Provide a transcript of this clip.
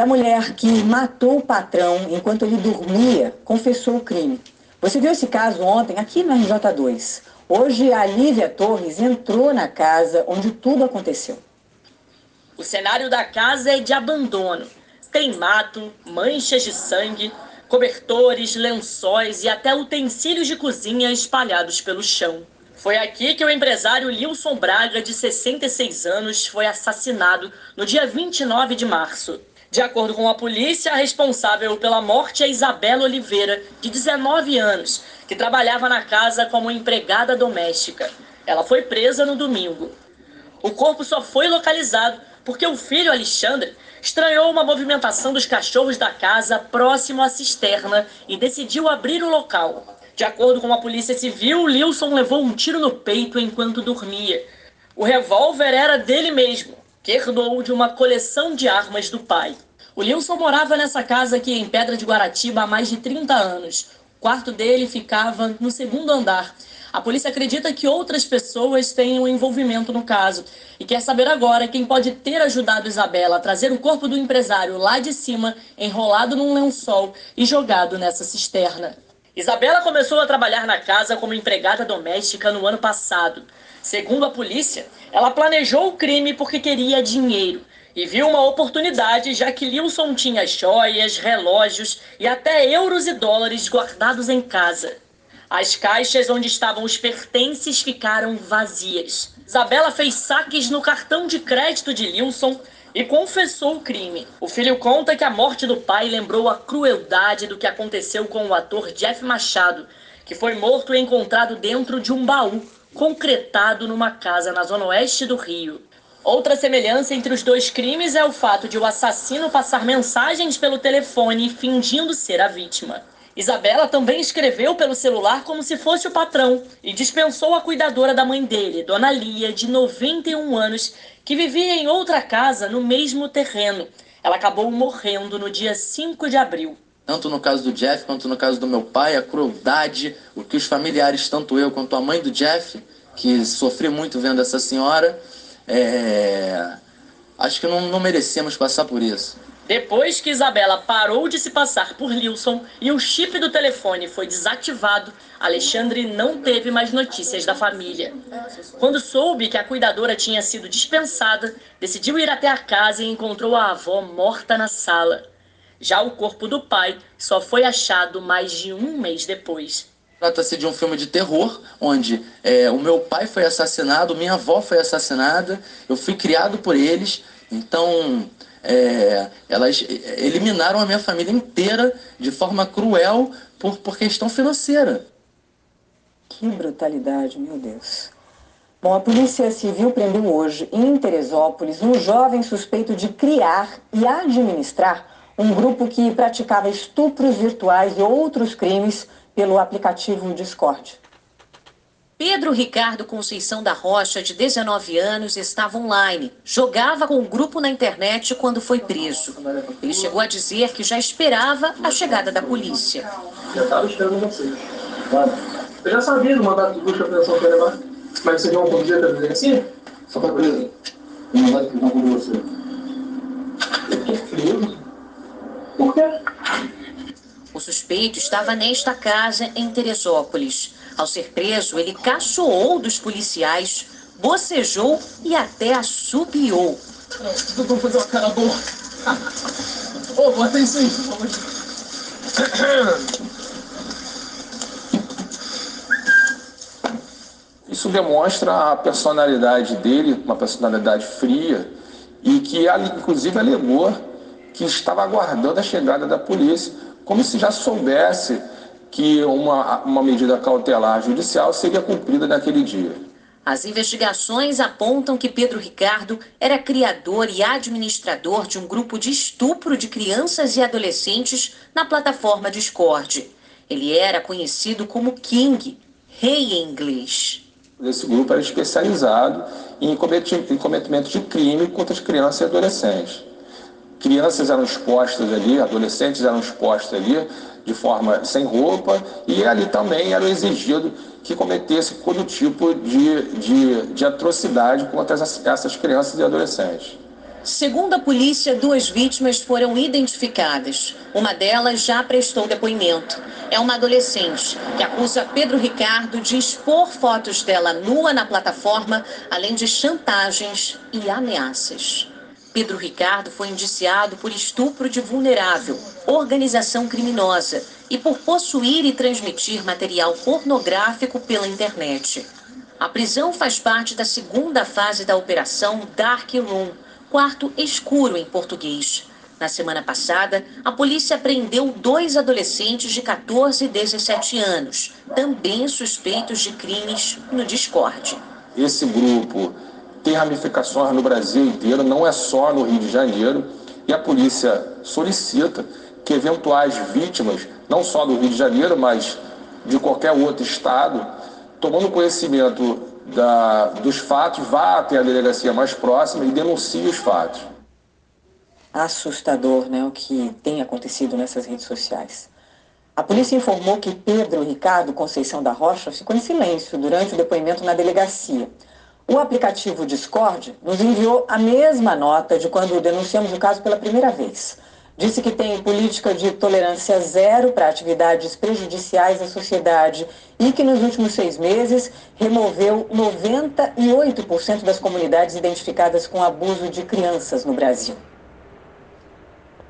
A mulher que matou o patrão enquanto ele dormia confessou o crime. Você viu esse caso ontem aqui no RJ2. Hoje a Lívia Torres entrou na casa onde tudo aconteceu. O cenário da casa é de abandono. Tem mato, manchas de sangue, cobertores, lençóis e até utensílios de cozinha espalhados pelo chão. Foi aqui que o empresário Lilson Braga, de 66 anos, foi assassinado no dia 29 de março. De acordo com a polícia, a responsável pela morte é Isabela Oliveira, de 19 anos, que trabalhava na casa como empregada doméstica. Ela foi presa no domingo. O corpo só foi localizado porque o filho Alexandre estranhou uma movimentação dos cachorros da casa próximo à cisterna e decidiu abrir o local. De acordo com a Polícia Civil, Lilson levou um tiro no peito enquanto dormia. O revólver era dele mesmo que herdou de uma coleção de armas do pai. O Lilson morava nessa casa aqui em Pedra de Guaratiba há mais de 30 anos. O quarto dele ficava no segundo andar. A polícia acredita que outras pessoas tenham envolvimento no caso e quer saber agora quem pode ter ajudado Isabela a trazer o corpo do empresário lá de cima, enrolado num lençol e jogado nessa cisterna. Isabela começou a trabalhar na casa como empregada doméstica no ano passado. Segundo a polícia, ela planejou o crime porque queria dinheiro e viu uma oportunidade, já que Lilson tinha joias, relógios e até euros e dólares guardados em casa. As caixas onde estavam os pertences ficaram vazias. Isabela fez saques no cartão de crédito de Lilson e confessou o crime. O filho conta que a morte do pai lembrou a crueldade do que aconteceu com o ator Jeff Machado, que foi morto e encontrado dentro de um baú concretado numa casa na zona oeste do Rio. Outra semelhança entre os dois crimes é o fato de o assassino passar mensagens pelo telefone fingindo ser a vítima. Isabela também escreveu pelo celular como se fosse o patrão e dispensou a cuidadora da mãe dele, Dona Lia, de 91 anos, que vivia em outra casa no mesmo terreno. Ela acabou morrendo no dia 5 de abril tanto no caso do Jeff quanto no caso do meu pai, a crueldade, o que os familiares, tanto eu quanto a mãe do Jeff, que sofri muito vendo essa senhora, é... acho que não, não merecemos passar por isso. Depois que Isabela parou de se passar por Lilson e o chip do telefone foi desativado, Alexandre não teve mais notícias da família. Quando soube que a cuidadora tinha sido dispensada, decidiu ir até a casa e encontrou a avó morta na sala. Já o corpo do pai só foi achado mais de um mês depois. Trata-se de um filme de terror, onde é, o meu pai foi assassinado, minha avó foi assassinada, eu fui criado por eles, então é, elas eliminaram a minha família inteira de forma cruel por, por questão financeira. Que brutalidade, meu Deus. Bom, a Polícia Civil prendeu hoje, em Teresópolis, um jovem suspeito de criar e administrar um grupo que praticava estupros virtuais e outros crimes pelo aplicativo Discord. Pedro Ricardo Conceição da Rocha, de 19 anos, estava online. Jogava com o grupo na internet quando foi preso. Ele chegou a dizer que já esperava a chegada da polícia. Já estava esperando vocês. Eu já sabia do mandato de busca e apreensão que ia levar. Mas vocês vão conduzir até a delegacia? Só para preso. O mandato que não com você. Eu tô frio. Por quê? O suspeito estava nesta casa em Teresópolis. Ao ser preso, ele caçoou dos policiais, bocejou e até assobiou. Vamos fazer uma cara boa. Ô, oh, bota isso aí, Isso demonstra a personalidade dele, uma personalidade fria, e que inclusive alegou que estava aguardando a chegada da polícia, como se já soubesse que uma, uma medida cautelar judicial seria cumprida naquele dia. As investigações apontam que Pedro Ricardo era criador e administrador de um grupo de estupro de crianças e adolescentes na plataforma Discord. Ele era conhecido como King, rei em inglês. Esse grupo era especializado em cometimento de crime contra as crianças e adolescentes crianças eram expostas ali, adolescentes eram expostos ali de forma sem roupa e ali também era exigido que cometesse todo tipo de, de, de atrocidade contra essas, essas crianças e adolescentes. Segundo a polícia, duas vítimas foram identificadas. Uma delas já prestou depoimento. É uma adolescente que acusa Pedro Ricardo de expor fotos dela nua na plataforma, além de chantagens e ameaças. Pedro Ricardo foi indiciado por estupro de vulnerável, organização criminosa e por possuir e transmitir material pornográfico pela internet. A prisão faz parte da segunda fase da operação Dark Room quarto escuro em português. Na semana passada, a polícia prendeu dois adolescentes de 14 e 17 anos, também suspeitos de crimes no Discord. Esse grupo tem ramificações no Brasil inteiro, não é só no Rio de Janeiro, e a polícia solicita que eventuais vítimas, não só do Rio de Janeiro, mas de qualquer outro estado, tomando conhecimento da, dos fatos, vá até a delegacia mais próxima e denuncie os fatos. Assustador, né, o que tem acontecido nessas redes sociais. A polícia informou que Pedro Ricardo Conceição da Rocha ficou em silêncio durante o depoimento na delegacia. O aplicativo Discord nos enviou a mesma nota de quando denunciamos o caso pela primeira vez. Disse que tem política de tolerância zero para atividades prejudiciais à sociedade e que nos últimos seis meses removeu 98% das comunidades identificadas com abuso de crianças no Brasil.